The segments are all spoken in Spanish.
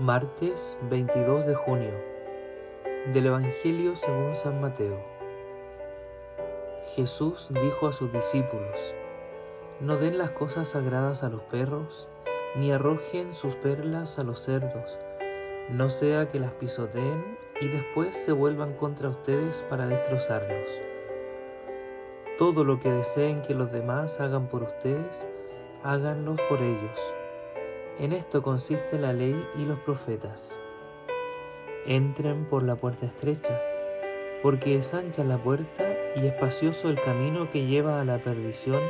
Martes 22 de junio del Evangelio según San Mateo. Jesús dijo a sus discípulos, No den las cosas sagradas a los perros, ni arrojen sus perlas a los cerdos, no sea que las pisoteen y después se vuelvan contra ustedes para destrozarlos. Todo lo que deseen que los demás hagan por ustedes, háganlo por ellos. En esto consiste la ley y los profetas. Entren por la puerta estrecha, porque es ancha la puerta y espacioso el camino que lleva a la perdición,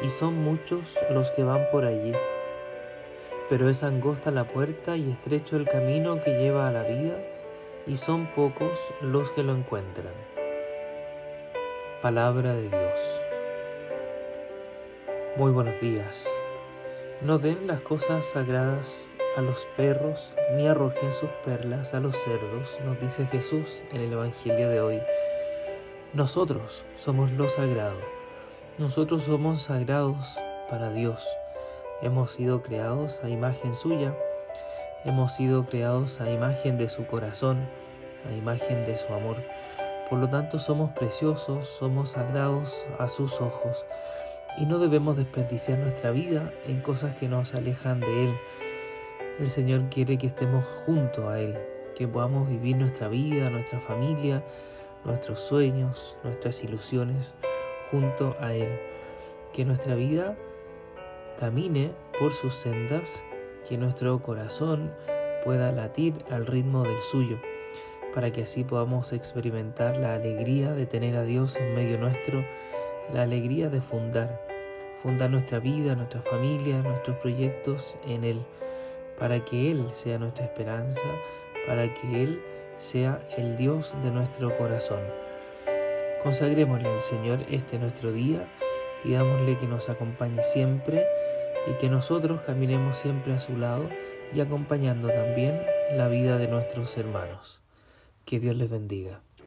y son muchos los que van por allí. Pero es angosta la puerta y estrecho el camino que lleva a la vida, y son pocos los que lo encuentran. Palabra de Dios. Muy buenos días. No den las cosas sagradas a los perros, ni arrojen sus perlas a los cerdos, nos dice Jesús en el Evangelio de hoy. Nosotros somos lo sagrado. Nosotros somos sagrados para Dios. Hemos sido creados a imagen suya. Hemos sido creados a imagen de su corazón, a imagen de su amor. Por lo tanto somos preciosos, somos sagrados a sus ojos y no debemos desperdiciar nuestra vida en cosas que nos alejan de Él. El Señor quiere que estemos junto a Él, que podamos vivir nuestra vida, nuestra familia, nuestros sueños, nuestras ilusiones junto a Él. Que nuestra vida camine por sus sendas, que nuestro corazón pueda latir al ritmo del suyo para que así podamos experimentar la alegría de tener a Dios en medio nuestro, la alegría de fundar, fundar nuestra vida, nuestra familia, nuestros proyectos en Él, para que Él sea nuestra esperanza, para que Él sea el Dios de nuestro corazón. Consagrémosle al Señor este nuestro día, pidámosle que nos acompañe siempre y que nosotros caminemos siempre a su lado y acompañando también la vida de nuestros hermanos. Que Dios les bendiga.